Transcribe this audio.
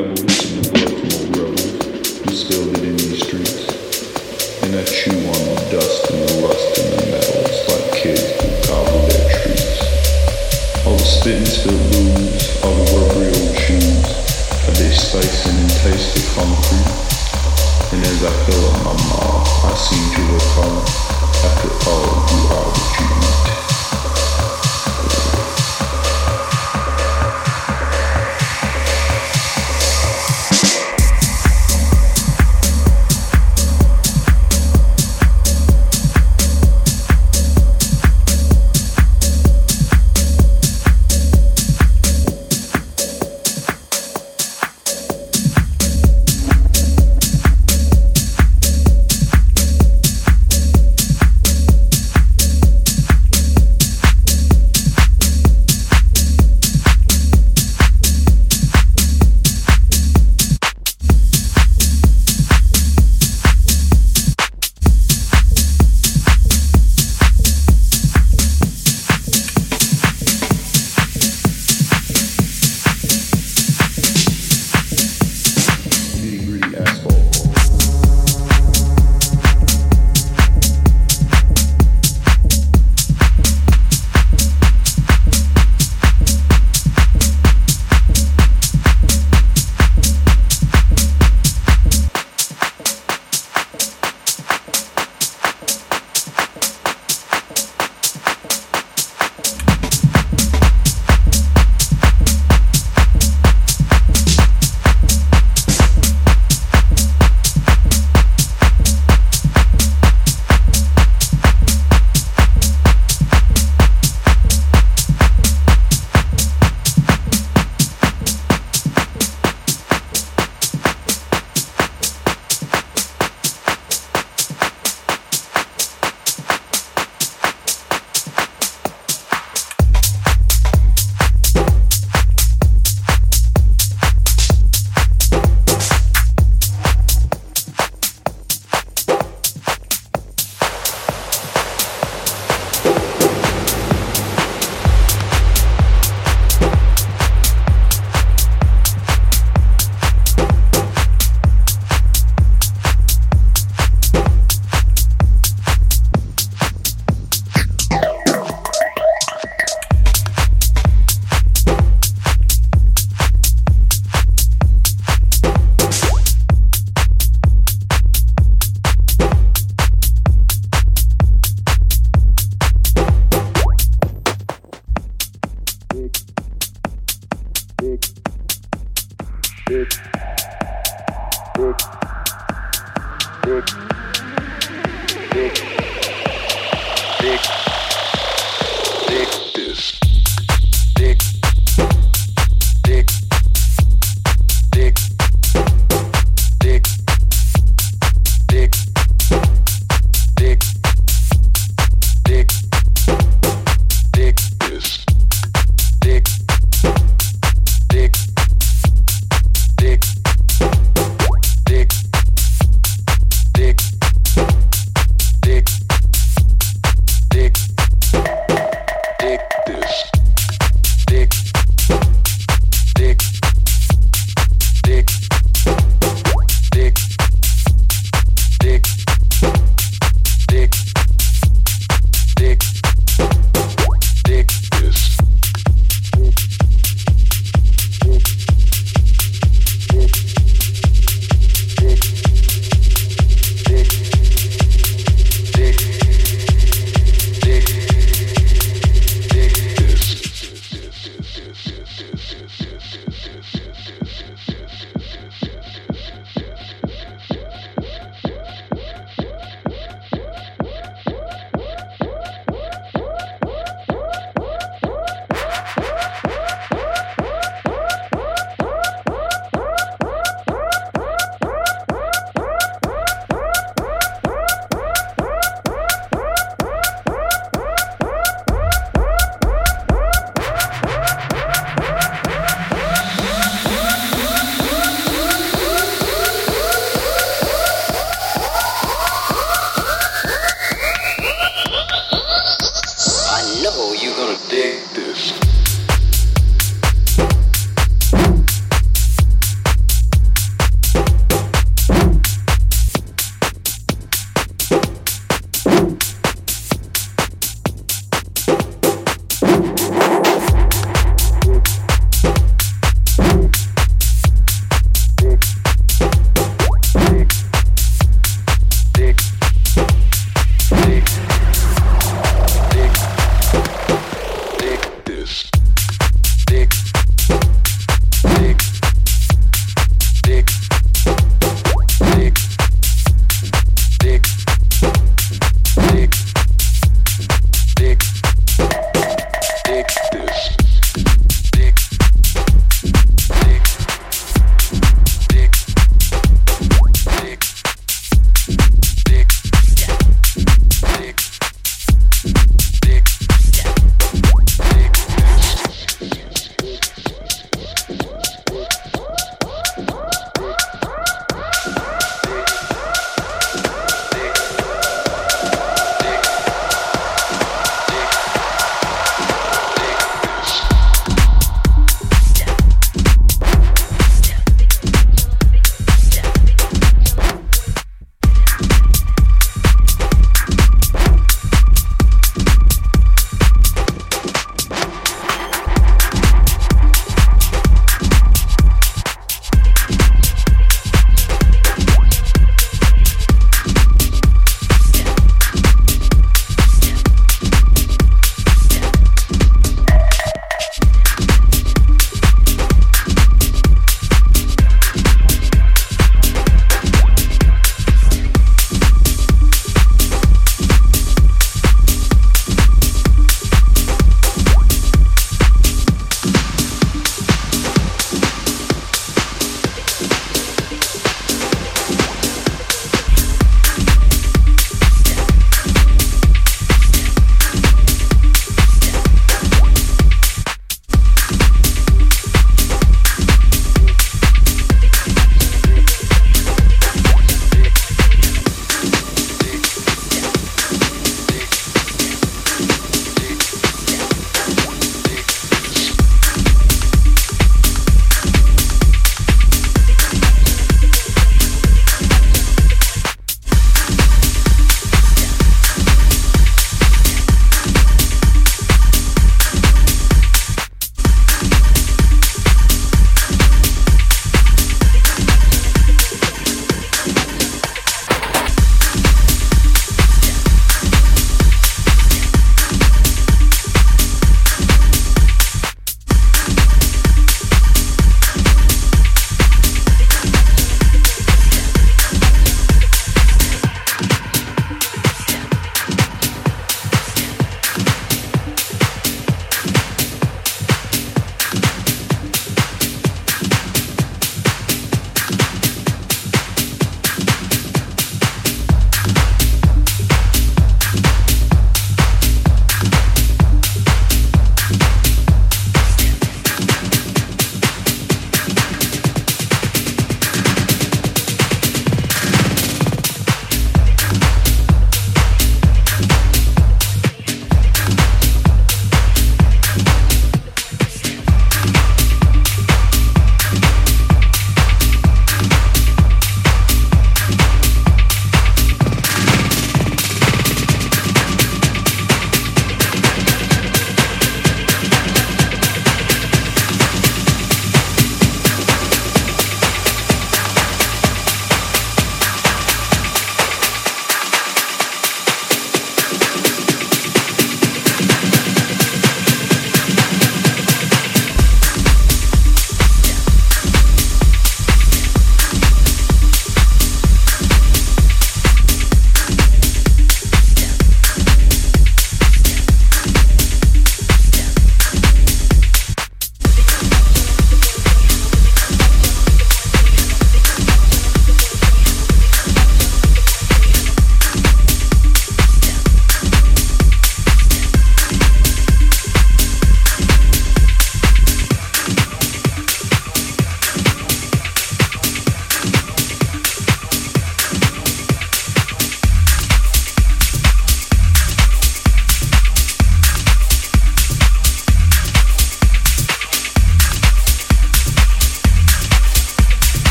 Слава Богу.